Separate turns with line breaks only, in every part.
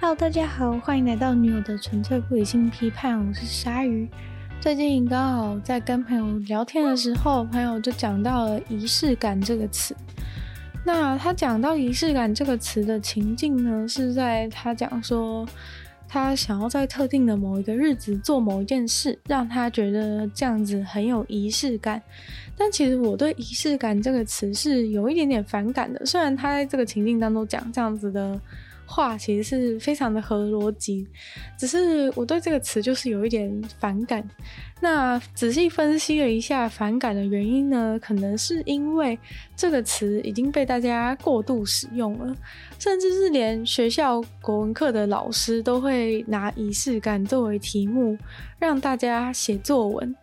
Hello，大家好，欢迎来到女友的纯粹不理性批判，我是鲨鱼。最近刚好在跟朋友聊天的时候，朋友就讲到了仪式感这个词。那他讲到仪式感这个词的情境呢，是在他讲说他想要在特定的某一个日子做某一件事，让他觉得这样子很有仪式感。但其实我对仪式感这个词是有一点点反感的，虽然他在这个情境当中讲这样子的。话其实是非常的合逻辑，只是我对这个词就是有一点反感。那仔细分析了一下反感的原因呢，可能是因为这个词已经被大家过度使用了，甚至是连学校国文课的老师都会拿仪式感作为题目让大家写作文。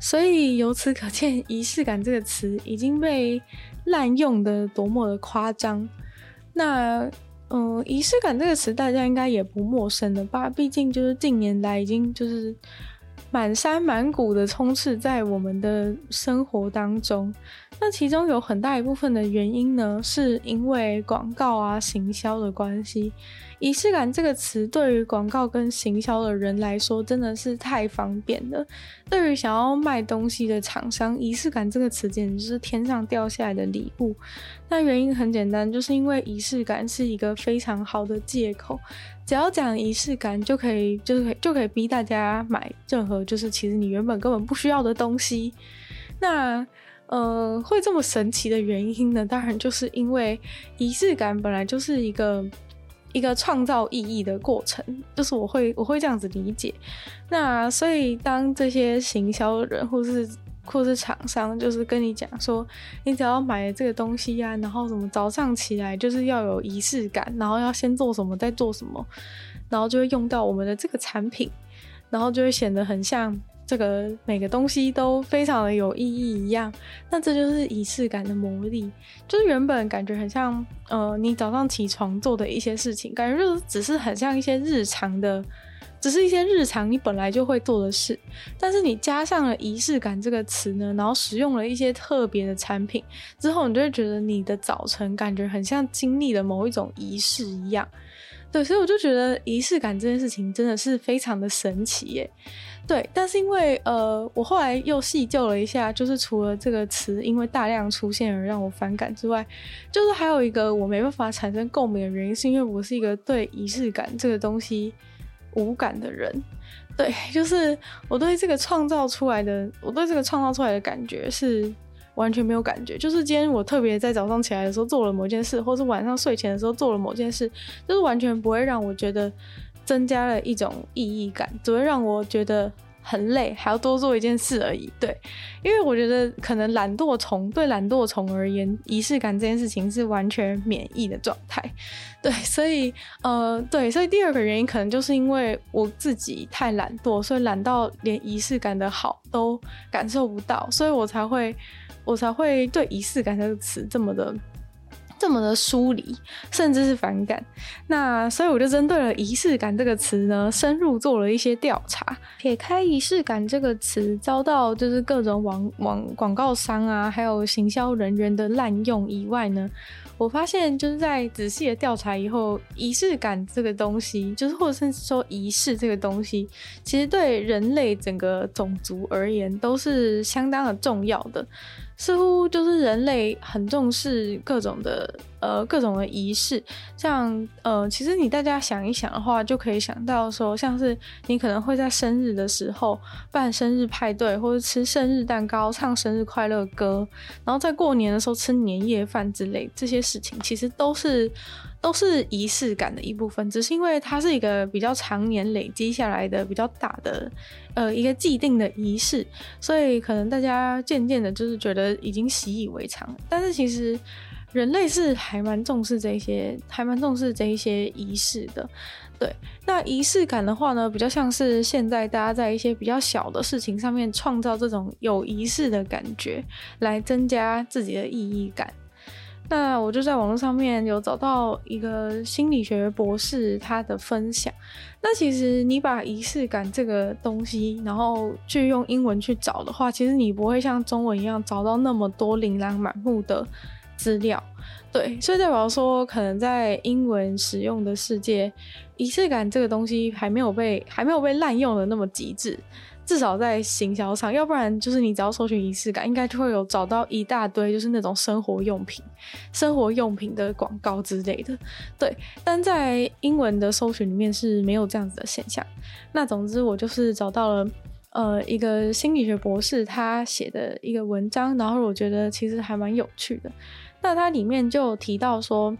所以由此可见，仪式感这个词已经被滥用的多么的夸张。那。嗯，仪式感这个词大家应该也不陌生了吧？毕竟就是近年来已经就是满山满谷的充斥在我们的生活当中。那其中有很大一部分的原因呢，是因为广告啊、行销的关系。仪式感这个词对于广告跟行销的人来说真的是太方便了。对于想要卖东西的厂商，仪式感这个词简直是天上掉下来的礼物。那原因很简单，就是因为仪式感是一个非常好的借口，只要讲仪式感就可以，就是可以就可以逼大家买任何就是其实你原本根本不需要的东西。那呃，会这么神奇的原因呢？当然就是因为仪式感本来就是一个。一个创造意义的过程，就是我会我会这样子理解。那所以当这些行销人或是或是厂商，就是跟你讲说，你只要买了这个东西呀、啊，然后什么早上起来就是要有仪式感，然后要先做什么再做什么，然后就会用到我们的这个产品，然后就会显得很像。这个每个东西都非常的有意义一样，那这就是仪式感的魔力。就是原本感觉很像，呃，你早上起床做的一些事情，感觉就是只是很像一些日常的，只是一些日常你本来就会做的事。但是你加上了仪式感这个词呢，然后使用了一些特别的产品之后，你就会觉得你的早晨感觉很像经历了某一种仪式一样。对，所以我就觉得仪式感这件事情真的是非常的神奇耶。对，但是因为呃，我后来又细究了一下，就是除了这个词因为大量出现而让我反感之外，就是还有一个我没办法产生共鸣的原因，是因为我是一个对仪式感这个东西无感的人。对，就是我对这个创造出来的，我对这个创造出来的感觉是完全没有感觉。就是今天我特别在早上起来的时候做了某件事，或是晚上睡前的时候做了某件事，就是完全不会让我觉得。增加了一种意义感，只会让我觉得很累，还要多做一件事而已。对，因为我觉得可能懒惰虫对懒惰虫而言，仪式感这件事情是完全免疫的状态。对，所以呃，对，所以第二个原因可能就是因为我自己太懒惰，所以懒到连仪式感的好都感受不到，所以我才会我才会对仪式感这个词这么的。这么的疏离，甚至是反感。那所以我就针对了仪式感这个词呢，深入做了一些调查。撇开仪式感这个词遭到就是各种网网广告商啊，还有行销人员的滥用以外呢，我发现就是在仔细的调查以后，仪式感这个东西，就是或者甚至说仪式这个东西，其实对人类整个种族而言都是相当的重要的。似乎就是人类很重视各种的呃各种的仪式，像呃其实你大家想一想的话，就可以想到说，像是你可能会在生日的时候办生日派对，或者吃生日蛋糕、唱生日快乐歌，然后在过年的时候吃年夜饭之类这些事情，其实都是。都是仪式感的一部分，只是因为它是一个比较常年累积下来的比较大的，呃，一个既定的仪式，所以可能大家渐渐的，就是觉得已经习以为常。但是其实人类是还蛮重视这些，还蛮重视这一些仪式的。对，那仪式感的话呢，比较像是现在大家在一些比较小的事情上面创造这种有仪式的感觉，来增加自己的意义感。那我就在网络上面有找到一个心理学博士他的分享。那其实你把仪式感这个东西，然后去用英文去找的话，其实你不会像中文一样找到那么多琳琅满目的资料。对，所以代表说，可能在英文使用的世界，仪式感这个东西还没有被还没有被滥用的那么极致。至少在行销上，要不然就是你只要搜寻仪式感，应该就会有找到一大堆就是那种生活用品、生活用品的广告之类的。对，但在英文的搜寻里面是没有这样子的现象。那总之，我就是找到了呃一个心理学博士他写的一个文章，然后我觉得其实还蛮有趣的。那它里面就提到说。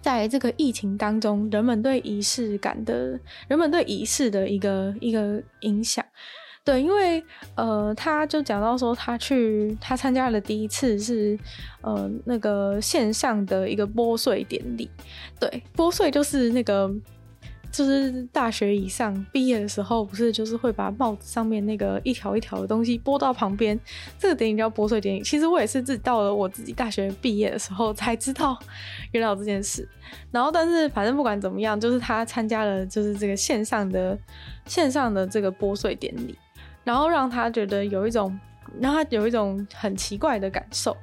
在这个疫情当中，人们对仪式感的，人们对仪式的一个一个影响，对，因为呃，他就讲到说，他去他参加了第一次是呃那个线上的一个拨税典礼，对，拨税就是那个。就是大学以上毕业的时候，不是就是会把帽子上面那个一条一条的东西拨到旁边，这个典礼叫拨穗典礼。其实我也是自己到了我自己大学毕业的时候才知道原来有这件事。然后，但是反正不管怎么样，就是他参加了就是这个线上的线上的这个拨穗典礼，然后让他觉得有一种让他有一种很奇怪的感受，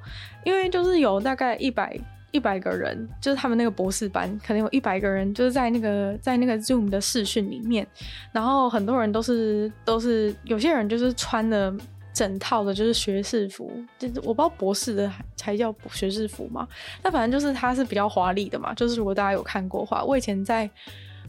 因为就是有大概一百。一百个人，就是他们那个博士班，可能有一百个人，就是在那个在那个 Zoom 的视讯里面，然后很多人都是都是有些人就是穿了整套的，就是学士服，就是我不知道博士的才叫学士服嘛，那反正就是它是比较华丽的嘛，就是如果大家有看过的话，我以前在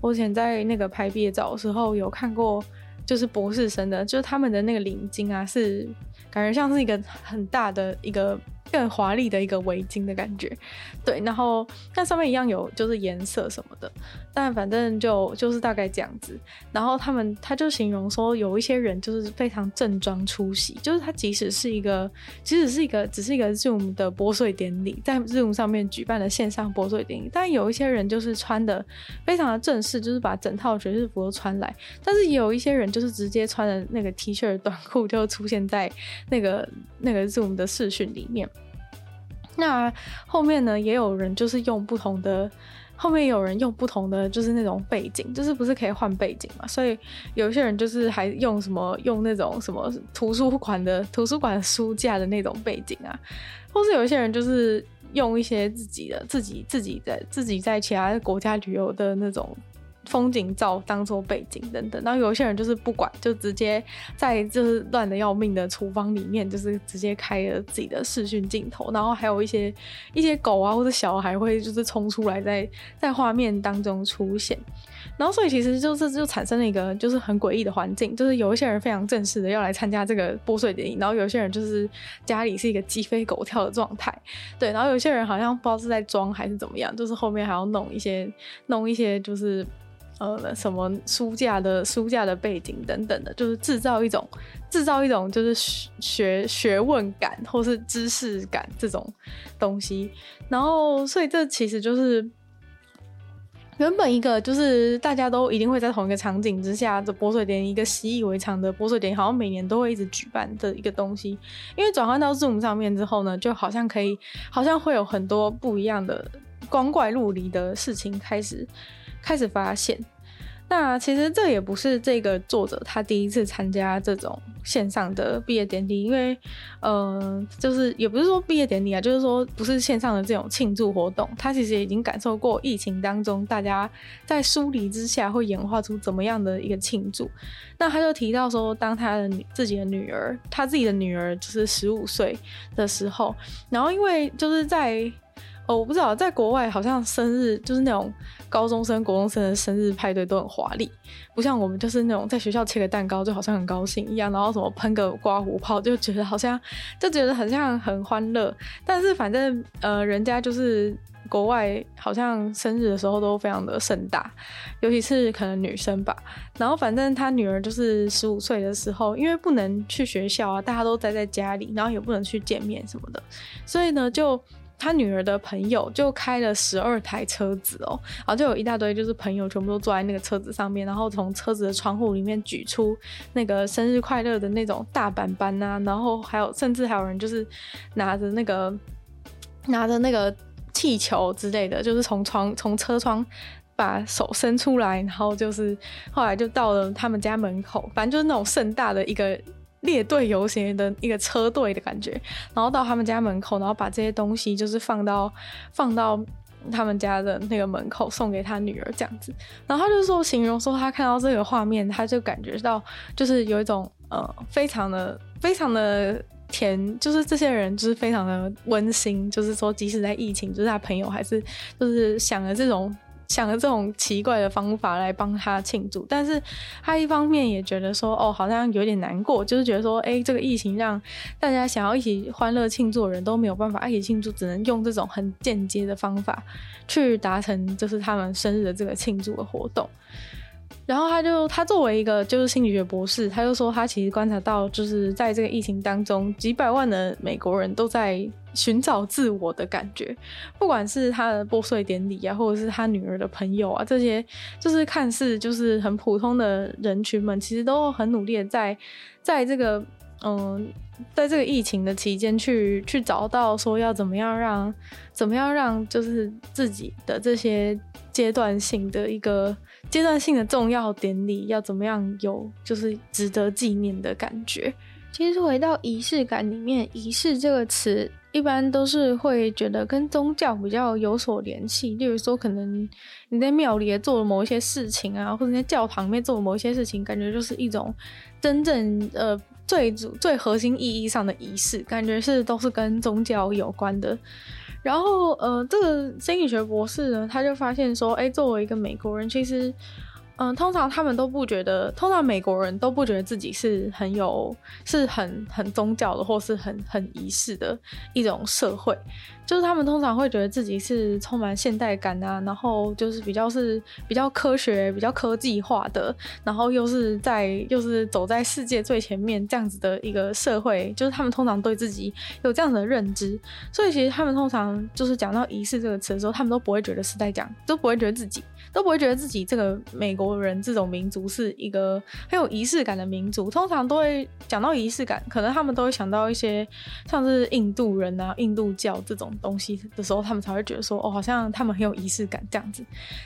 我以前在那个拍毕业照的时候有看过，就是博士生的，就是他们的那个领巾啊，是感觉像是一个很大的一个。更华丽的一个围巾的感觉，对，然后那上面一样有就是颜色什么的，但反正就就是大概这样子。然后他们他就形容说，有一些人就是非常正装出席，就是他即使是一个即使是一个只是一个 Zoom 的拨穗典礼，在 Zoom 上面举办的线上拨穗典礼，但有一些人就是穿的非常的正式，就是把整套爵士服都穿来，但是有一些人就是直接穿的那个 T 恤短裤就出现在那个那个 Zoom 的视讯里面。那后面呢，也有人就是用不同的，后面有人用不同的，就是那种背景，就是不是可以换背景嘛？所以有些人就是还用什么用那种什么图书馆的图书馆书架的那种背景啊，或是有些人就是用一些自己的自己自己在自己在其他国家旅游的那种。风景照当做背景等等，然后有些人就是不管，就直接在就是乱得要命的厨房里面，就是直接开了自己的视讯镜头，然后还有一些一些狗啊或者小孩会就是冲出来在在画面当中出现，然后所以其实就是就产生了一个就是很诡异的环境，就是有一些人非常正式的要来参加这个拨穗典礼，然后有些人就是家里是一个鸡飞狗跳的状态，对，然后有些人好像不知道是在装还是怎么样，就是后面还要弄一些弄一些就是。呃，什么书架的书架的背景等等的，就是制造一种制造一种就是学学问感或是知识感这种东西。然后，所以这其实就是原本一个就是大家都一定会在同一个场景之下的拨穗典礼，一个习以为常的拨穗典礼，好像每年都会一直举办的一个东西。因为转换到 Zoom 上面之后呢，就好像可以，好像会有很多不一样的光怪陆离的事情开始。开始发现，那其实这也不是这个作者他第一次参加这种线上的毕业典礼，因为，呃，就是也不是说毕业典礼啊，就是说不是线上的这种庆祝活动，他其实已经感受过疫情当中大家在疏离之下会演化出怎么样的一个庆祝。那他就提到说，当他的女自己的女儿，他自己的女儿就是十五岁的时候，然后因为就是在。我不知道，在国外好像生日就是那种高中生、国中生的生日派对都很华丽，不像我们就是那种在学校切个蛋糕就好像很高兴一样，然后什么喷个刮胡泡就觉得好像就觉得很像很欢乐。但是反正呃，人家就是国外好像生日的时候都非常的盛大，尤其是可能女生吧。然后反正他女儿就是十五岁的时候，因为不能去学校啊，大家都待在家里，然后也不能去见面什么的，所以呢就。他女儿的朋友就开了十二台车子哦，然后就有一大堆就是朋友全部都坐在那个车子上面，然后从车子的窗户里面举出那个生日快乐的那种大板板呐、啊，然后还有甚至还有人就是拿着那个 拿着那个气球之类的，就是从窗从车窗把手伸出来，然后就是后来就到了他们家门口，反正就是那种盛大的一个。列队游行的一个车队的感觉，然后到他们家门口，然后把这些东西就是放到放到他们家的那个门口，送给他女儿这样子。然后他就说，形容说他看到这个画面，他就感觉到就是有一种呃，非常的 非常的甜，就是这些人就是非常的温馨，就是说即使在疫情，就是他朋友还是就是想了这种。想了这种奇怪的方法来帮他庆祝，但是他一方面也觉得说，哦，好像有点难过，就是觉得说，哎，这个疫情让大家想要一起欢乐庆祝的人都没有办法一起庆祝，只能用这种很间接的方法去达成，就是他们生日的这个庆祝的活动。然后他就他作为一个就是心理学博士，他就说他其实观察到，就是在这个疫情当中，几百万的美国人都在寻找自我的感觉，不管是他的拨穗典礼啊，或者是他女儿的朋友啊，这些就是看似就是很普通的人群们，其实都很努力的在在这个嗯，在这个疫情的期间去去找到说要怎么样让怎么样让就是自己的这些阶段性的一个。阶段性的重要典礼要怎么样有就是值得纪念的感觉？其实回到仪式感里面，仪式这个词一般都是会觉得跟宗教比较有所联系。例如说，可能你在庙里做了某一些事情啊，或者在教堂里面做了某一些事情，感觉就是一种真正呃最主最核心意义上的仪式，感觉是都是跟宗教有关的。然后，呃，这个心理学博士呢，他就发现说，哎，作为一个美国人，其实。嗯，通常他们都不觉得，通常美国人都不觉得自己是很有、是很很宗教的，或是很很仪式的一种社会。就是他们通常会觉得自己是充满现代感啊，然后就是比较是比较科学、比较科技化的，然后又是在又是走在世界最前面这样子的一个社会。就是他们通常对自己有这样的认知，所以其实他们通常就是讲到仪式这个词的时候，他们都不会觉得是在讲，都不会觉得自己。都不会觉得自己这个美国人这种民族是一个很有仪式感的民族。通常都会讲到仪式感，可能他们都会想到一些像是印度人啊、印度教这种东西的时候，他们才会觉得说，哦，好像他们很有仪式感这样子。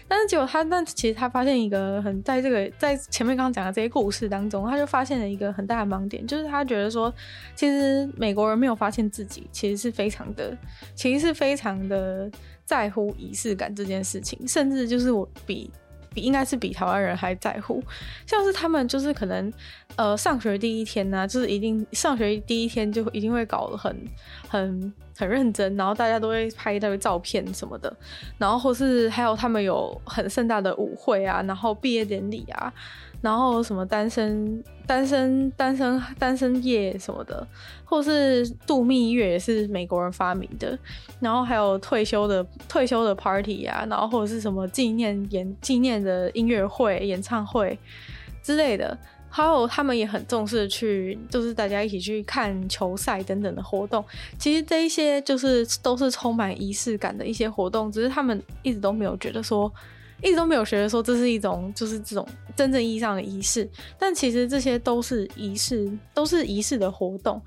但是结果他，但其实他发现一个很在这个在前面刚刚讲的这些故事当中，他就发现了一个很大的盲点，就是他觉得说，其实美国人没有发现自己其实是非常的，其实是非常的。在乎仪式感这件事情，甚至就是我比比应该是比台湾人还在乎，像是他们就是可能呃上学第一天呢、就是一定上学第一天就一定会搞得很 很很认真，然后大家都会拍一堆照片什么的，然后或是还有他们有很盛大的舞会啊，然后毕业典礼啊。然后什么单身、单身、单身、单身夜什么的，或是度蜜月也是美国人发明的。然后还有退休的退休的 party 啊，然后或者是什么纪念演纪念的音乐会、演唱会之类的。还有他们也很重视去，就是大家一起去看球赛等等的活动。其实这一些就是都是充满仪式感的一些活动，只是他们一直都没有觉得说。一直都没有觉得说这是一种就是这种真正意义上的仪式，但其实这些都是仪式，都是仪式的活动。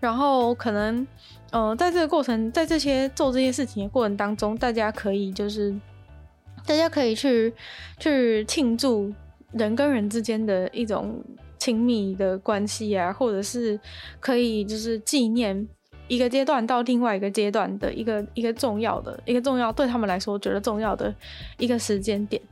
然后可能，呃，在这个过程，在这些做这些事情的过程当中，大家可以就是，大家可以去去庆祝人跟人之间的一种亲密的关系啊，或者是可以就是纪念。一个阶段到另外一个阶段的一个一个重要的一个重要对他们来说觉得重要的一个时间点，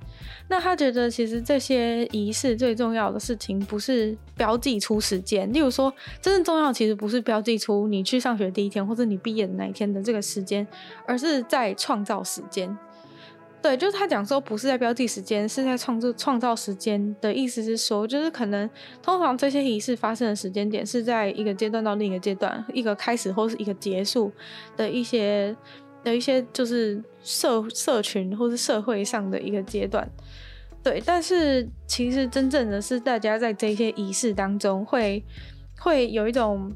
那他觉得其实这些仪式最重要的事情不是标记出时间，例如说真正重要其实不是标记出你去上学第一天或者你毕业的那一天的这个时间，而是在创造时间。对，就是他讲说不是在标记时间，是在创造创造时间的意思是说，就是可能通常这些仪式发生的时间点是在一个阶段到另一个阶段，一个开始或是一个结束的一些的一些就是社社群或是社会上的一个阶段。对，但是其实真正的是大家在这些仪式当中会会有一种。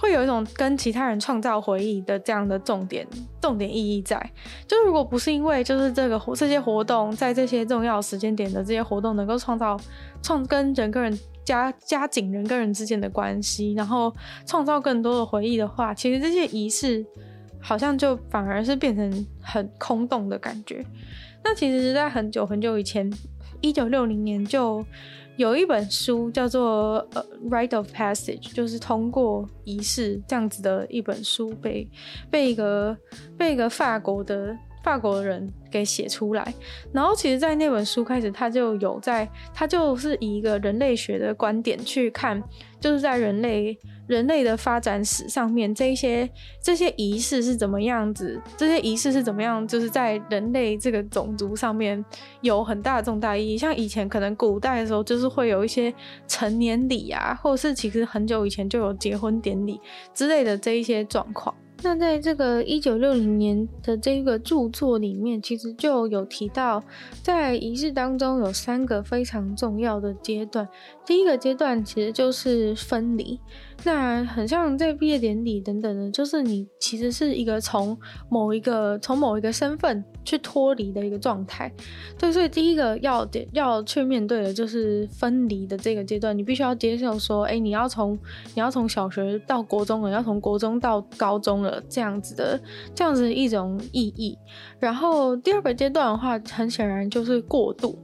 会有一种跟其他人创造回忆的这样的重点重点意义在，就如果不是因为就是这个这些活动在这些重要时间点的这些活动能够创造创跟人跟人加加紧人跟人之间的关系，然后创造更多的回忆的话，其实这些仪式好像就反而是变成很空洞的感觉。那其实是在很久很久以前，一九六零年就有一本书叫做《呃 Rite of Passage》，就是通过仪式这样子的一本书被被一个被一个法国的。法国人给写出来，然后其实，在那本书开始，他就有在，他就是以一个人类学的观点去看，就是在人类人类的发展史上面，这一些这些仪式是怎么样子，这些仪式是怎么样，就是在人类这个种族上面有很大的重大意义。像以前可能古代的时候，就是会有一些成年礼啊，或者是其实很久以前就有结婚典礼之类的这一些状况。那在这个一九六零年的这个著作里面，其实就有提到，在仪式当中有三个非常重要的阶段。第一个阶段其实就是分离。那很像在毕业典礼等等的，就是你其实是一个从某一个从某一个身份去脱离的一个状态。对，所以第一个要要去面对的就是分离的这个阶段，你必须要接受说，哎，你要从你要从小学到国中了，要从国中到高中了，这样子的这样子一种意义。然后第二个阶段的话，很显然就是过渡。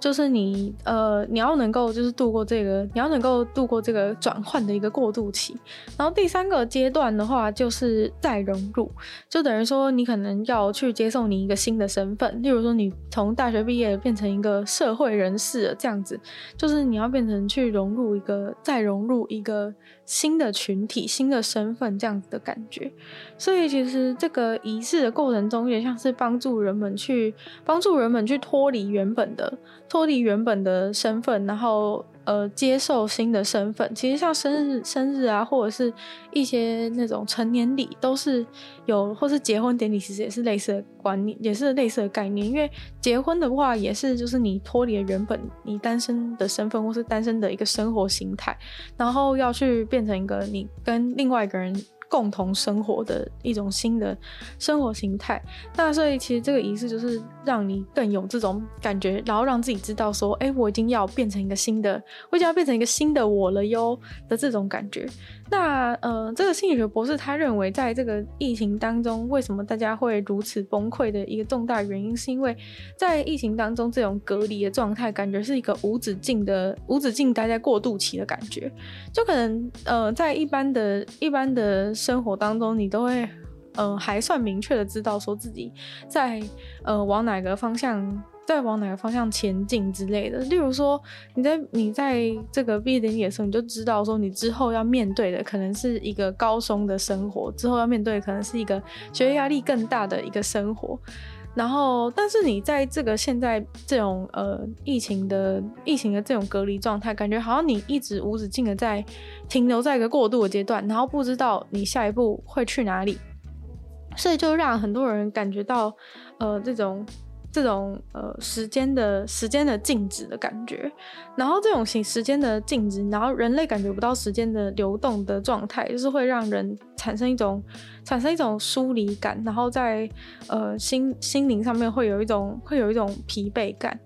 就是你，呃，你要能够就是度过这个，你要能够度过这个转换的一个过渡期。然后第三个阶段的话，就是再融入，就等于说你可能要去接受你一个新的身份，例如说你从大学毕业变成一个社会人士，这样子，就是你要变成去融入一个，再融入一个。新的群体、新的身份这样子的感觉，所以其实这个仪式的过程中，也像是帮助人们去帮助人们去脱离原本的脱离原本的身份，然后呃接受新的身份。其实像生日、生日啊，或者是一些那种成年礼，都是有，或是结婚典礼，其实也是类似的观念，也是类似的概念。因为结婚的话，也是就是你脱离了原本你单身的身份，或是单身的一个生活形态，然后要去变。变成一个你跟另外一个人共同生活的一种新的生活形态，那所以其实这个仪式就是让你更有这种感觉，然后让自己知道说，哎，我已经要变成一个新的，我已经要变成一个新的我了哟的这种感觉。那呃，这个心理学博士他认为，在这个疫情当中，为什么大家会如此崩溃的一个重大原因，是因为在疫情当中，这种隔离的状态，感觉是一个无止境的、无止境待在过渡期的感觉。就可能呃，在一般的、一般的生活当中，你都会呃还算明确的知道说自己在呃往哪个方向。在往哪个方向前进之类的，例如说，你在你在这个毕业典礼的时候，你就知道说，你之后要面对的可能是一个高中的生活，之后要面对的可能是一个学业压力更大的一个生活。然后，但是你在这个现在这种呃疫情的疫情的这种隔离状态，感觉好像你一直无止境的在停留在一个过渡的阶段，然后不知道你下一步会去哪里，所以就让很多人感觉到呃这种。这种呃时间的时间的静止的感觉，然后这种时时间的静止，然后人类感觉不到时间的流动的状态，就是会让人产生一种产生一种疏离感，然后在呃心心灵上面会有一种会有一种疲惫感。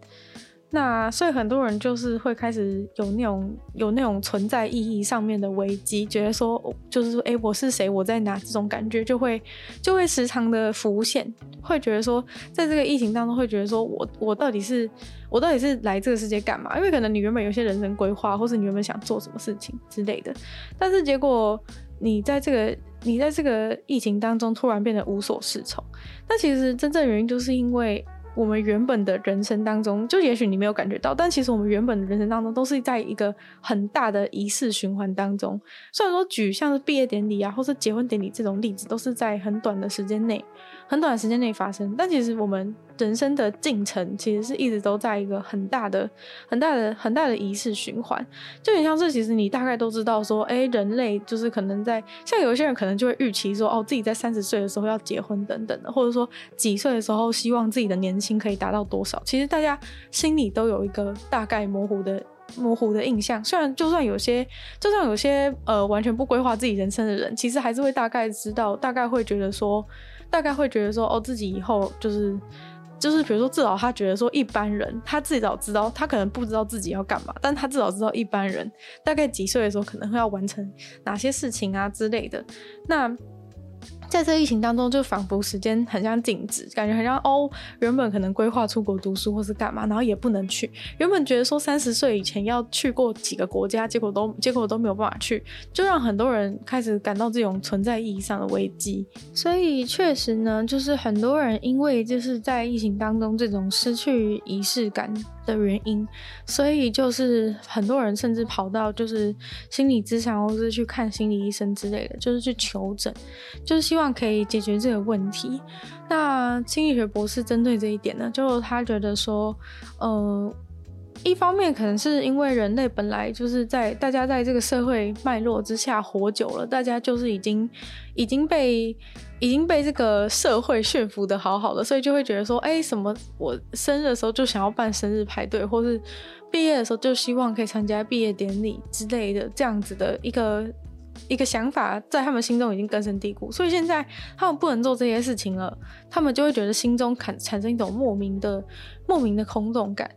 那所以很多人就是会开始有那种有那种存在意义上面的危机，觉得说就是说，哎，我是谁？我在哪？这种感觉就会就会时常的浮现，会觉得说，在这个疫情当中，会觉得说我我到底是我到底是来这个世界干嘛？因为可能你原本有些人生规划，或是你原本想做什么事情之类的，但是结果你在这个你在这个疫情当中突然变得无所适从，那其实真正原因就是因为。我们原本的人生当中，就也许你没有感觉到，但其实我们原本的人生当中，都是在一个很大的仪式循环当中。虽然说举像是毕业典礼啊，或是结婚典礼这种例子，都是在很短的时间内。很短的时间内发生，但其实我们人生的进程其实是一直都在一个很大的、很大的、很大的仪式循环。就很像是，其实你大概都知道说，哎，人类就是可能在像有些人可能就会预期说，哦，自己在三十岁的时候要结婚等等的，或者说几岁的时候希望自己的年薪可以达到多少。其实大家心里都有一个大概模糊的、模糊的印象。虽然就算有些，就算有些呃完全不规划自己人生的人，其实还是会大概知道，大概会觉得说。大概会觉得说，哦，自己以后就是，就是比如说，至少他觉得说，一般人他至少知道，他可能不知道自己要干嘛，但他至少知道一般人大概几岁的时候可能会要完成哪些事情啊之类的。那在这疫情当中，就仿佛时间很像静止，感觉很像哦，原本可能规划出国读书或是干嘛，然后也不能去。原本觉得说三十岁以前要去过几个国家，结果都结果都没有办法去，就让很多人开始感到这种存在意义上的危机。所以确实呢，就是很多人因为就是在疫情当中这种失去仪式感的原因，所以就是很多人甚至跑到就是心理咨商，或是去看心理医生之类的，就是去求诊，就是希望可以解决这个问题。那心理学博士针对这一点呢，就他觉得说，呃，一方面可能是因为人类本来就是在大家在这个社会脉络之下活久了，大家就是已经已经被。已经被这个社会驯服的好好的，所以就会觉得说，哎，什么我生日的时候就想要办生日派对，或是毕业的时候就希望可以参加毕业典礼之类的这样子的一个一个想法，在他们心中已经根深蒂固。所以现在他们不能做这些事情了，他们就会觉得心中产产生一种莫名的莫名的空洞感。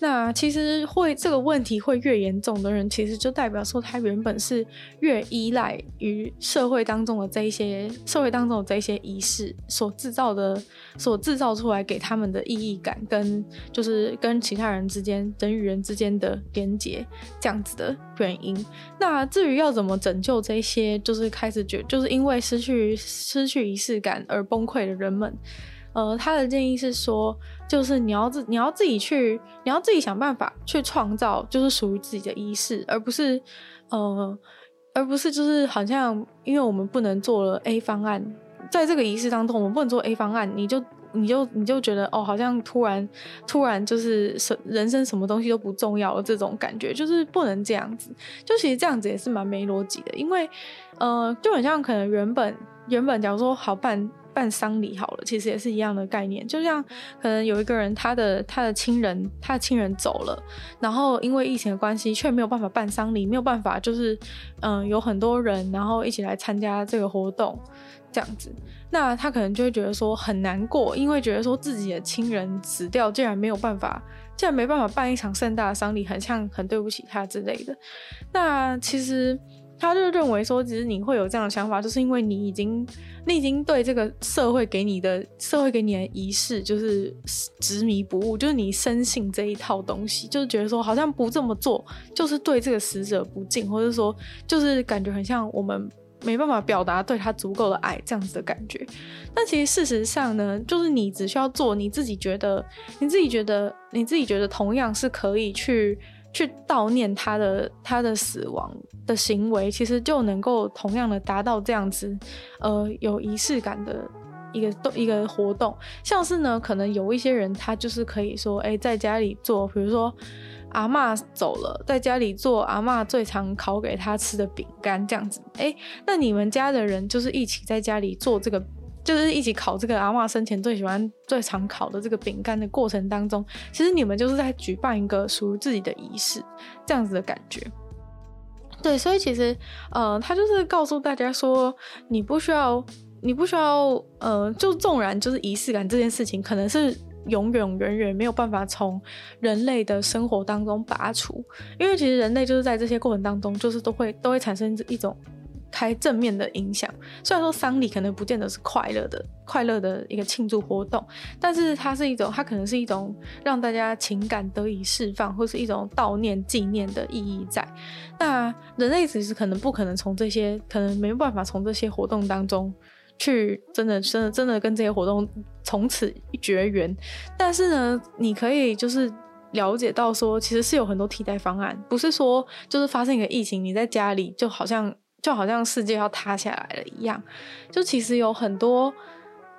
那其实会这个问题会越严重的人，其实就代表说他原本是越依赖于社会当中的这一些社会当中的这一些仪式所制造的、所制造出来给他们的意义感，跟就是跟其他人之间人与人之间的连接这样子的原因。那至于要怎么拯救这些就是开始觉就是因为失去失去仪式感而崩溃的人们。呃，他的建议是说，就是你要自你要自己去，你要自己想办法去创造，就是属于自己的仪式，而不是，呃，而不是就是好像，因为我们不能做了 A 方案，在这个仪式当中，我们不能做 A 方案，你就你就你就觉得哦，好像突然突然就是什人生什么东西都不重要了，这种感觉就是不能这样子，就其实这样子也是蛮没逻辑的，因为呃，就很像可能原本原本假如说好办。办丧礼好了，其实也是一样的概念。就像可能有一个人，他的他的亲人，他的亲人走了，然后因为疫情的关系，却没有办法办丧礼，没有办法，就是嗯，有很多人，然后一起来参加这个活动，这样子，那他可能就会觉得说很难过，因为觉得说自己的亲人死掉，竟然没有办法，竟然没办法办一场盛大的丧礼，很像很对不起他之类的。那其实。他就认为说，其实你会有这样的想法，就是因为你已经，你已经对这个社会给你的社会给你的仪式就是执迷不悟，就是你深信这一套东西，就是觉得说好像不这么做就是对这个死者不敬，或者说就是感觉很像我们没办法表达对他足够的爱这样子的感觉。但其实事实上呢，就是你只需要做你自己觉得，你自己觉得，你自己觉得同样是可以去。去悼念他的他的死亡的行为，其实就能够同样的达到这样子，呃，有仪式感的一个动一个活动。像是呢，可能有一些人他就是可以说，哎、在家里做，比如说阿嬷走了，在家里做阿嬷最常烤给他吃的饼干这样子。哎、那你们家的人就是一起在家里做这个。就是一起烤这个阿嬷生前最喜欢、最常烤的这个饼干的过程当中，其实你们就是在举办一个属于自己的仪式，这样子的感觉。对，所以其实，呃，他就是告诉大家说，你不需要，你不需要，呃，就纵然就是仪式感这件事情，可能是永永、远远没有办法从人类的生活当中拔除，因为其实人类就是在这些过程当中，就是都会都会产生一种。开正面的影响，虽然说丧礼可能不见得是快乐的、快乐的一个庆祝活动，但是它是一种，它可能是一种让大家情感得以释放，或是一种悼念、纪念的意义在。那人类其实可能不可能从这些，可能没办法从这些活动当中去真的、真的、真的跟这些活动从此绝缘。但是呢，你可以就是了解到说，其实是有很多替代方案，不是说就是发生一个疫情，你在家里就好像。就好像世界要塌下来了一样，就其实有很多，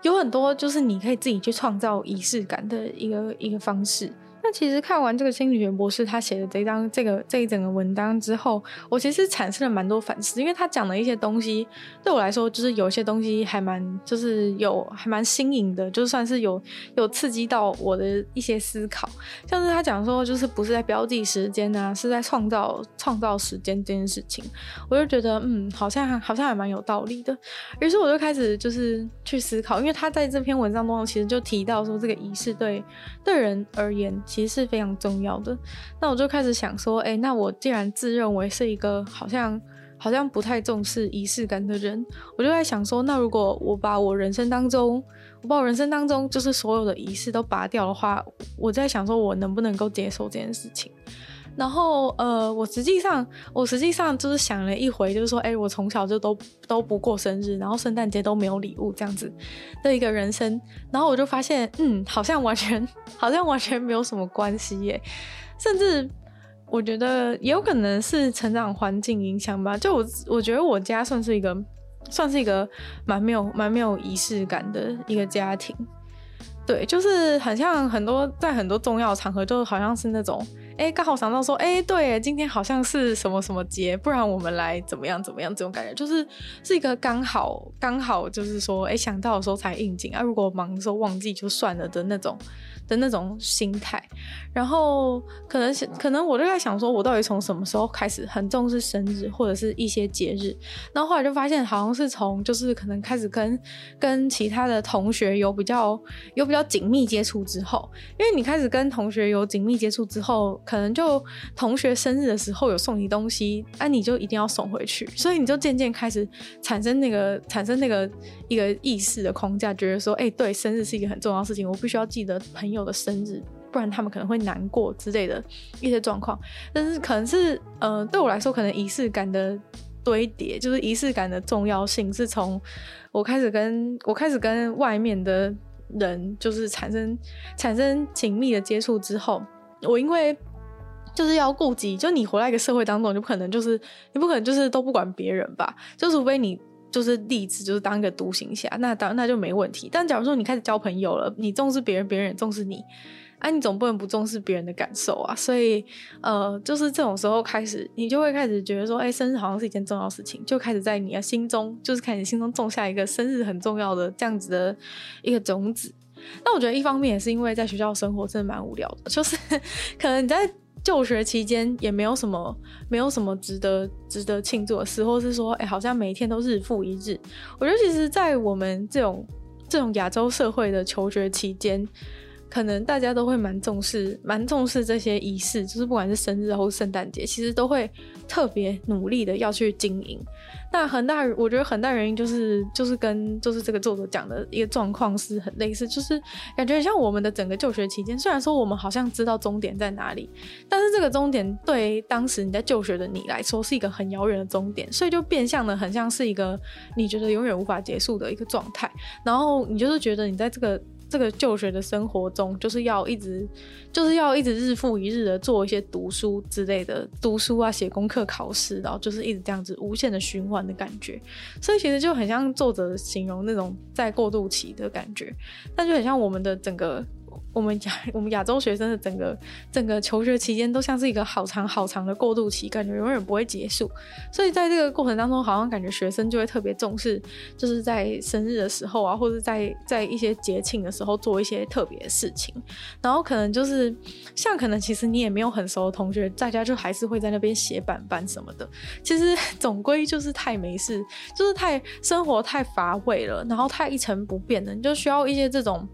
有很多，就是你可以自己去创造仪式感的一个一个方式。那其实看完这个心理学博士他写的这一章这个这一整个文章之后，我其实产生了蛮多反思，因为他讲的一些东西对我来说，就是有一些东西还蛮就是有还蛮新颖的，就算是有有刺激到我的一些思考。像是他讲说，就是不是在标记时间啊，是在创造创造时间这件事情，我就觉得嗯，好像好像还蛮有道理的。于是我就开始就是去思考，因为他在这篇文章中其实就提到说，这个仪式对对人而言。其实是非常重要的。那我就开始想说，哎、那我既然自认为是一个好像好像不太重视仪式感的人，我就在想说，那如果我把我人生当中，我把我人生当中就是所有的仪式都拔掉的话，我在想说，我能不能够接受这件事情？然后，呃，我实际上，我实际上就是想了一回，就是说，哎，我从小就都都不过生日，然后圣诞节都没有礼物这样子的一个人生，然后我就发现，嗯，好像完全，好像完全没有什么关系耶，甚至我觉得也有可能是成长环境影响吧。就我，我觉得我家算是一个，算是一个蛮没有蛮没有仪式感的一个家庭，对，就是很像很多在很多重要场合，就好像是那种。哎，刚好想到说，哎，对，今天好像是什么什么节，不然我们来怎么样怎么样？这种感觉就是是一个刚好刚好，就是说，哎，想到的时候才应景啊。如果忙的时候忘记就算了的那种。的那种心态，然后可能可能我就在想说，我到底从什么时候开始很重视生日或者是一些节日？然后后来就发现，好像是从就是可能开始跟跟其他的同学有比较有比较紧密接触之后，因为你开始跟同学有紧密接触之后，可能就同学生日的时候有送你东西，啊，你就一定要送回去，所以你就渐渐开始产生那个产生那个一个意识的框架，觉得说，哎，对，生日是一个很重要的事情，我必须要记得朋友。的生日，不然他们可能会难过之类的一些状况。但是可能是呃，对我来说，可能仪式感的堆叠，就是仪式感的重要性，是从我开始跟我开始跟外面的人，就是产生产生紧密的接触之后，我因为就是要顾及，就你活在一个社会当中，你不可能就是你不可能就是都不管别人吧，就除非你。就是立志，就是当一个独行侠，那当那就没问题。但假如说你开始交朋友了，你重视别人，别人也重视你，啊，你总不能不重视别人的感受啊。所以，呃，就是这种时候开始，你就会开始觉得说，哎、生日好像是一件重要事情，就开始在你的心中，就是开始心中种下一个生日很重要的这样子的一个种子。那我觉得一方面也是因为在学校生活真的蛮无聊的，就是 可能你在。就学期间也没有什么，没有什么值得值得庆祝的事，或是说，哎、好像每一天都日复一日。我觉得，其实，在我们这种这种亚洲社会的求学期间，可能大家都会蛮重视，蛮重视这些仪式，就是不管是生日或圣诞节，其实都会特别努力的要去经营。那很大，我觉得很大原因就是就是跟就是这个作者讲的一个状况是很类似，就是感觉像我们的整个就学期间，虽然说我们好像知道终点在哪里，但是这个终点对当时你在就学的你来说是一个很遥远的终点，所以就变相的很像是一个你觉得永远无法结束的一个状态，然后你就是觉得你在这个。这个就学的生活中，就是要一直，就是要一直日复一日的做一些读书之类的，读书啊，写功课、考试，然后就是一直这样子无限的循环的感觉。所以其实就很像作者形容那种在过渡期的感觉，那就很像我们的整个。我们亚 我们亚洲学生的整个整个求学期间都像是一个好长好长的过渡期，感觉永远不会结束。所以在这个过程当中，好像感觉学生就会特别重视，就是在生日的时候啊，或者在在一些节庆的时候做一些特别的事情。然后可能就是像可能其实你也没有很熟的同学，大家就还是会在那边写板板什么的。其实总归就是太没事，就是太生活太乏味了，然后太一成不变了，你就需要一些这种。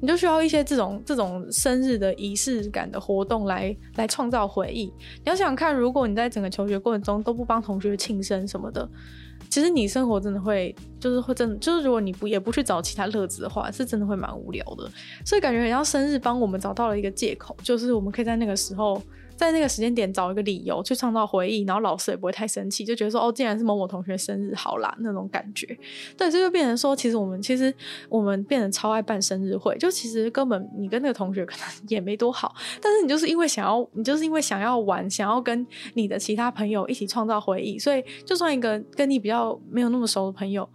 你就需要一些这种这种生日的仪式感的活动来来创造回忆。你要想看，如果你在整个求学过程中都不帮同学庆生什么的，其实你生活真的会就是会真的就是如果你不也不去找其他乐子的话，是真的会蛮无聊的。所以感觉很像生日帮我们找到了一个借口，就是我们可以在那个时候。在那个时间点找一个理由去创造回忆，然后老师也不会太生气，就觉得说哦，既然是某某同学生日，好啦那种感觉。对，这就变成说，其实我们其实我们变得超爱办生日会，就其实根本你跟那个同学可能也没多好，但是你就是因为想要，你就是因为想要玩，想要跟你的其他朋友一起创造回忆，所以就算一个跟你比较没有那么熟的朋友，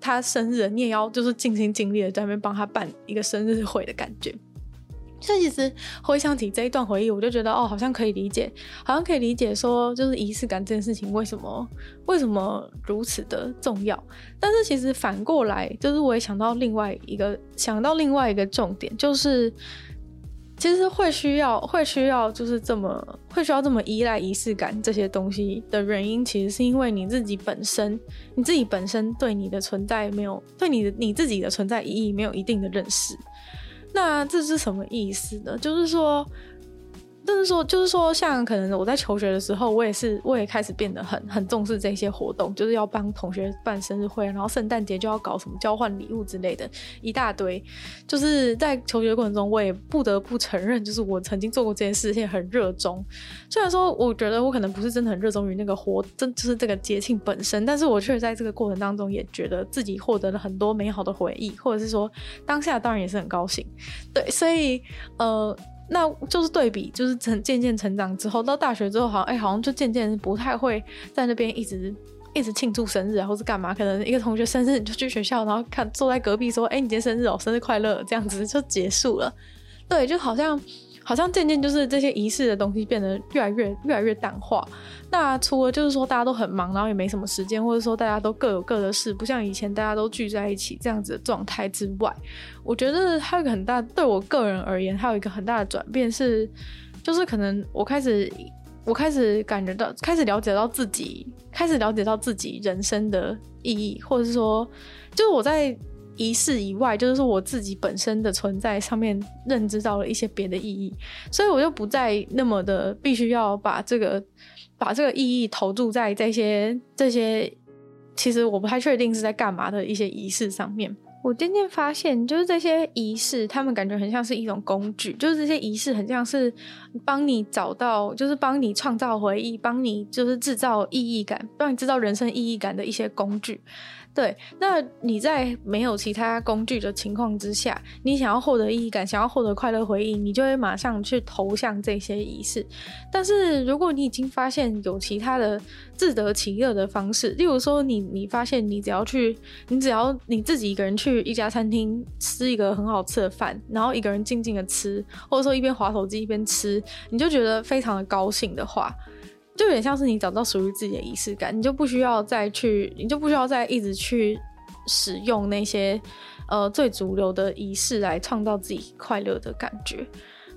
他生日你也要就是尽心尽力的在那边帮他办一个生日会的感觉。所以其实回想起这一段回忆，我就觉得哦，好像可以理解，好像可以理解说，就是仪式感这件事情为什么为什么如此的重要。但是其实反过来，就是我也想到另外一个想到另外一个重点，就是其实会需要会需要就是这么会需要这么依赖仪式感这些东西的原因，其实是因为你自己本身你自己本身对你的存在没有对你的你自己的存在意义没有一定的认识。那这是什么意思呢？就是说，但是说，就是说，像可能我在求学的时候，我也是，我也开始变得很很重视这些活动，就是要帮同学办生日会，然后圣诞节就要搞什么交换礼物之类的，一大堆。就是在求学过程中，我也不得不承认，就是我曾经做过这件事，情很热衷。虽然说，我觉得我可能不是真的很热衷于那个活，真就是这个节庆本身，但是我却在这个过程当中也觉得自己获得了很多美好的回忆，或者是说当下当然也是很高兴。对，所以呃。那就是对比，就是成渐渐成长之后，到大学之后，好像哎、好像就渐渐不太会在那边一直一直庆祝生日啊，或是干嘛？可能一个同学生日，你就去学校，然后看坐在隔壁说，哎、你今天生日哦，生日快乐，这样子就结束了。对，就好像。好像渐渐就是这些仪式的东西变得越来越越来越淡化。那除了就是说大家都很忙，然后也没什么时间，或者说大家都各有各的事，不像以前大家都聚在一起这样子的状态之外，我觉得还有一个很大，对我个人而言，还有一个很大的转变是，就是可能我开始我开始感觉到，开始了解到自己，开始了解到自己人生的意义，或者是说，就是我在。仪式以外，就是说我自己本身的存在上面认知到了一些别的意义，所以我就不再那么的必须要把这个把这个意义投注在这些这些其实我不太确定是在干嘛的一些仪式上面。我渐渐发现，就是这些仪式，他们感觉很像是一种工具，就是这些仪式很像是帮你找到，就是帮你创造回忆，帮你就是制造意义感，帮你制造人生意义感的一些工具。对，那你在没有其他工具的情况之下，你想要获得意义感，想要获得快乐回忆，你就会马上去投向这些仪式。但是如果你已经发现有其他的自得其乐的方式，例如说你你发现你只要去，你只要你自己一个人去去一家餐厅吃一个很好吃的饭，然后一个人静静的吃，或者说一边划手机一边吃，你就觉得非常的高兴的话。就有点像是你找到属于自己的仪式感，你就不需要再去，你就不需要再一直去使用那些呃最主流的仪式来创造自己快乐的感觉。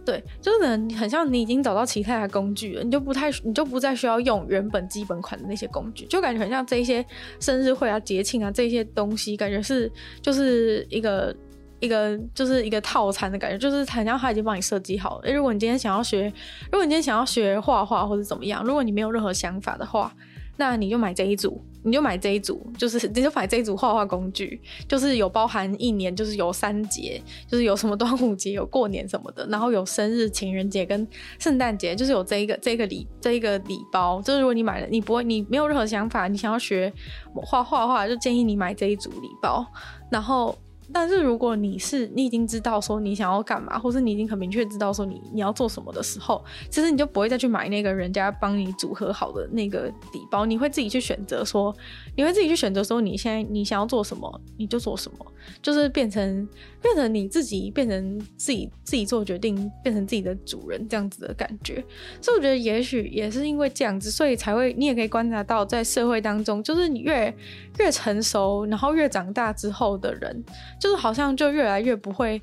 对，就是可能很像你已经找到其他的工具了，你就不太，你就不再需要用原本基本款的那些工具，就感觉很像这些生日会啊、节庆啊这些东西，感觉是就是一个。一个就是一个套餐的感觉，就是好像他已经帮你设计好了。如果你今天想要学，如果你今天想要学画画或者怎么样，如果你没有任何想法的话，那你就买这一组，你就买这一组，就是你就买这一组画画工具，就是有包含一年，就是有三节，就是有什么端午节、有过年什么的，然后有生日、情人节跟圣诞节，就是有这一个这个礼这一个礼包。就是如果你买了，你不会，你没有任何想法，你想要学画画画，就建议你买这一组礼包，然后。但是如果你是你已经知道说你想要干嘛，或是你已经很明确知道说你你要做什么的时候，其实你就不会再去买那个人家帮你组合好的那个礼包，你会自己去选择说，你会自己去选择说你现在你想要做什么你就做什么，就是变成变成你自己变成自己自己做决定，变成自己的主人这样子的感觉。所以我觉得也许也是因为这样子，所以才会你也可以观察到在社会当中，就是你越越成熟，然后越长大之后的人。就是好像就越来越不会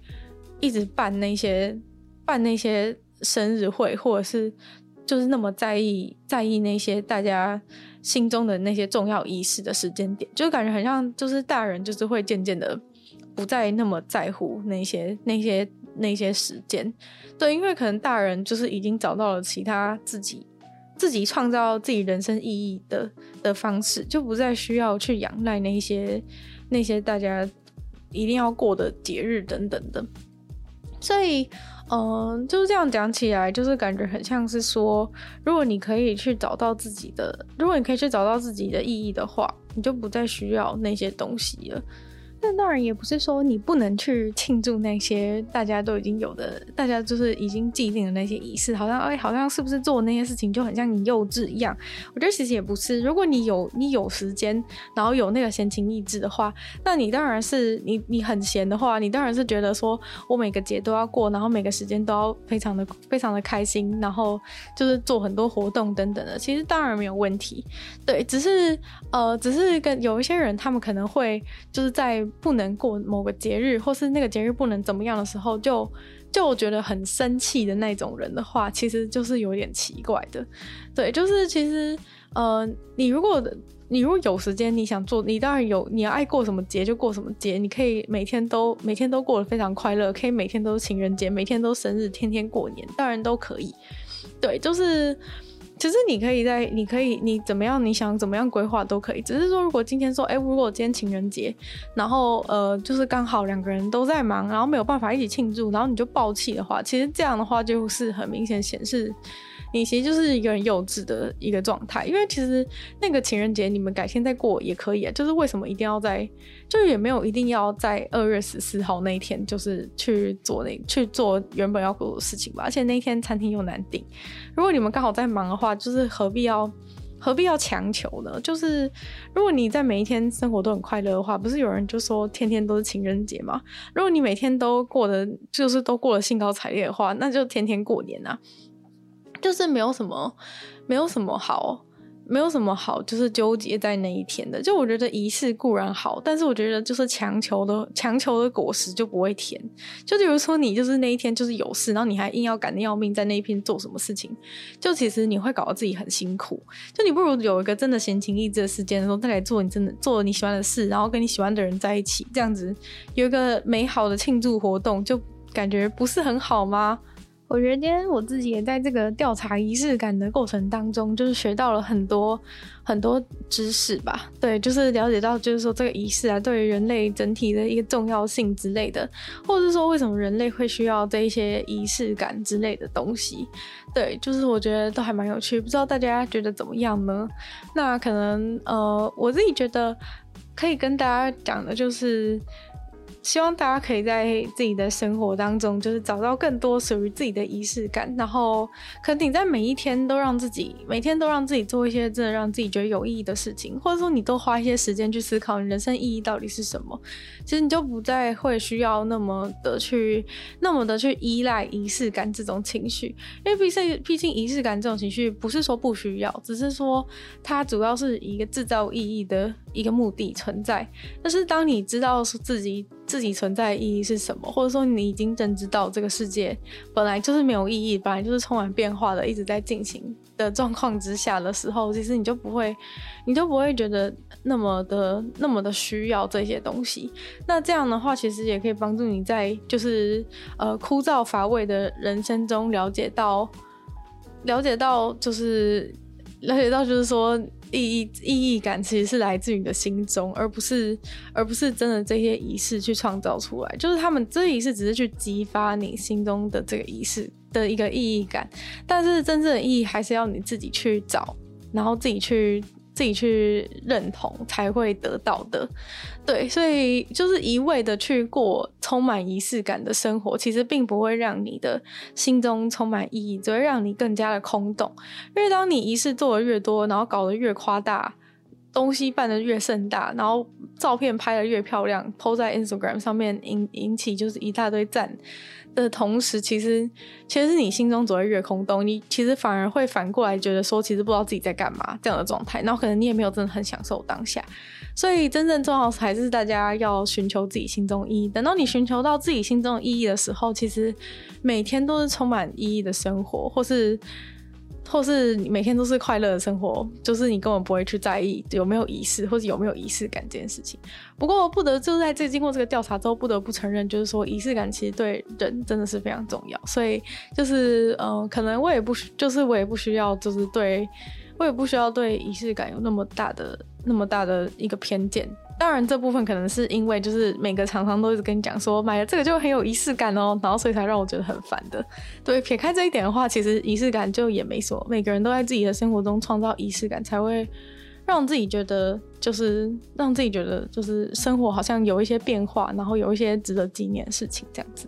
一直办那些办那些生日会，或者是就是那么在意在意那些大家心中的那些重要仪式的时间点，就感觉很像就是大人就是会渐渐的不再那么在乎那些那些那些时间，对，因为可能大人就是已经找到了其他自己自己创造自己人生意义的的方式，就不再需要去仰赖那些那些大家。一定要过的节日等等的，所以，嗯、就是这样讲起来，就是感觉很像是说，如果你可以去找到自己的，如果你可以去找到自己的意义的话，你就不再需要那些东西了。那当然也不是说你不能去庆祝那些大家都已经有的，大家就是已经既定的那些仪式，好像哎，好像是不是做那些事情就很像你幼稚一样？我觉得其实也不是。如果你有你有时间，然后有那个闲情逸致的话，那你当然是你你很闲的话，你当然是觉得说我每个节都要过，然后每个时间都要非常的非常的开心，然后就是做很多活动等等的。其实当然没有问题，对，只是呃，只是跟有一些人，他们可能会就是在。不能过某个节日，或是那个节日不能怎么样的时候，就就觉得很生气的那种人的话，其实就是有点奇怪的。对，就是其实呃，你如果你如果有时间，你想做，你当然有，你要爱过什么节就过什么节，你可以每天都每天都过得非常快乐，可以每天都是情人节，每天都生日，天天过年，当然都可以。对，就是。其实你可以在，你可以，你怎么样，你想怎么样规划都可以。只是说，如果今天说，哎，如果今天情人节，然后呃，就是刚好两个人都在忙，然后没有办法一起庆祝，然后你就爆气的话，其实这样的话就是很明显显示。你其实就是一个很幼稚的一个状态，因为其实那个情人节你们改天再过也可以啊，就是为什么一定要在，就是也没有一定要在二月十四号那一天，就是去做那去做原本要做的事情吧。而且那一天餐厅又难订，如果你们刚好在忙的话，就是何必要何必要强求呢？就是如果你在每一天生活都很快乐的话，不是有人就说天天都是情人节吗？如果你每天都过得就是都过得兴高采烈的话，那就天天过年啊。就是没有什么，没有什么好，没有什么好，就是纠结在那一天的。就我觉得仪式固然好，但是我觉得就是强求的，强求的果实就不会甜。就比如说你就是那一天就是有事，然后你还硬要赶的要命在那一天做什么事情，就其实你会搞得自己很辛苦。就你不如有一个真的闲情逸致的时间的时候再来做你真的做你喜欢的事，然后跟你喜欢的人在一起，这样子有一个美好的庆祝活动，就感觉不是很好吗？我觉得今天我自己也在这个调查仪式感的过程当中，就是学到了很多很多知识吧。对，就是了解到，就是说这个仪式啊，对于人类整体的一个重要性之类的，或者是说为什么人类会需要这一些仪式感之类的东西。对，就是我觉得都还蛮有趣，不知道大家觉得怎么样呢？那可能呃，我自己觉得可以跟大家讲的就是。希望大家可以在自己的生活当中，就是找到更多属于自己的仪式感，然后可能你在每一天都让自己，每天都让自己做一些真的让自己觉得有意义的事情，或者说你多花一些时间去思考你人生意义到底是什么，其实你就不再会需要那么的去，那么的去依赖仪式感这种情绪，因为毕竟毕竟仪式感这种情绪不是说不需要，只是说它主要是一个制造意义的一个目的存在，但是当你知道自己。自己存在的意义是什么？或者说你已经认知到这个世界本来就是没有意义，本来就是充满变化的，一直在进行的状况之下的时候，其实你就不会，你就不会觉得那么的那么的需要这些东西。那这样的话，其实也可以帮助你在就是呃枯燥乏味的人生中了解到，了解到就是了解到就是说。意义意义感其实是来自于你的心中，而不是而不是真的这些仪式去创造出来。就是他们这仪式只是去激发你心中的这个仪式的一个意义感，但是真正的意义还是要你自己去找，然后自己去。自己去认同才会得到的，对，所以就是一味的去过充满仪式感的生活，其实并不会让你的心中充满意义，只会让你更加的空洞。因为当你仪式做的越多，然后搞得越夸大，东西办得越盛大，然后照片拍得越漂亮，po 在 Instagram 上面引引起就是一大堆赞。的同时，其实其实是你心中只会越空洞，你其实反而会反过来觉得说，其实不知道自己在干嘛这样的状态，然后可能你也没有真的很享受当下。所以真正重要的还是大家要寻求自己心中意义。等到你寻求到自己心中的意义的时候，其实每天都是充满意义的生活，或是。或是你每天都是快乐的生活，就是你根本不会去在意有没有仪式或者有没有仪式感这件事情。不过不得就在这经过这个调查之后，不得不承认，就是说仪式感其实对人真的是非常重要。所以就是呃，可能我也不需，就是我也不需要，就是对我也不需要对仪式感有那么大的那么大的一个偏见。当然，这部分可能是因为就是每个厂商都一直跟你讲说买了这个就很有仪式感哦，然后所以才让我觉得很烦的。对，撇开这一点的话，其实仪式感就也没什么。每个人都在自己的生活中创造仪式感，才会让自己觉得就是让自己觉得就是生活好像有一些变化，然后有一些值得纪念的事情这样子。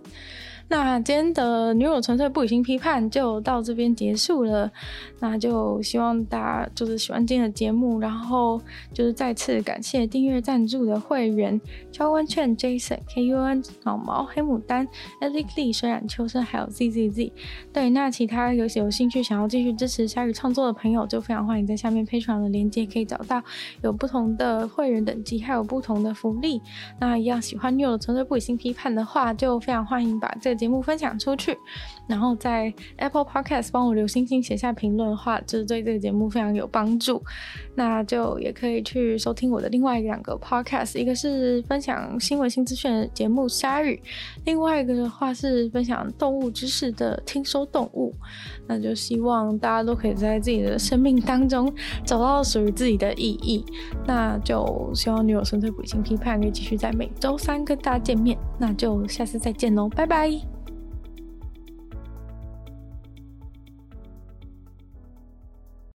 那今天的女友纯粹不理性批判就到这边结束了，那就希望大家就是喜欢今天的节目，然后就是再次感谢订阅赞助的会员：肖温劝、Jason、KUN、老毛、黑牡丹、Ellie Lee、水染秋生，还有 ZZZ。对，那其他有有兴趣想要继续支持鲨鱼创作的朋友，就非常欢迎在下面 p a t r o n 的链接可以找到，有不同的会员等级，还有不同的福利。那一样喜欢女友纯粹不理性批判的话，就非常欢迎把这。节目分享出去，然后在 Apple Podcast 帮我留星星、写下评论的话，就是对这个节目非常有帮助。那就也可以去收听我的另外两个 Podcast，一个是分享新闻新资讯的节目《鲨鱼》，另外一个的话是分享动物知识的《听说动物》。那就希望大家都可以在自己的生命当中找到属于自己的意义。那就希望女友纯粹不理性批判可以继续在每周三跟大家见面。那就下次再见喽，拜拜。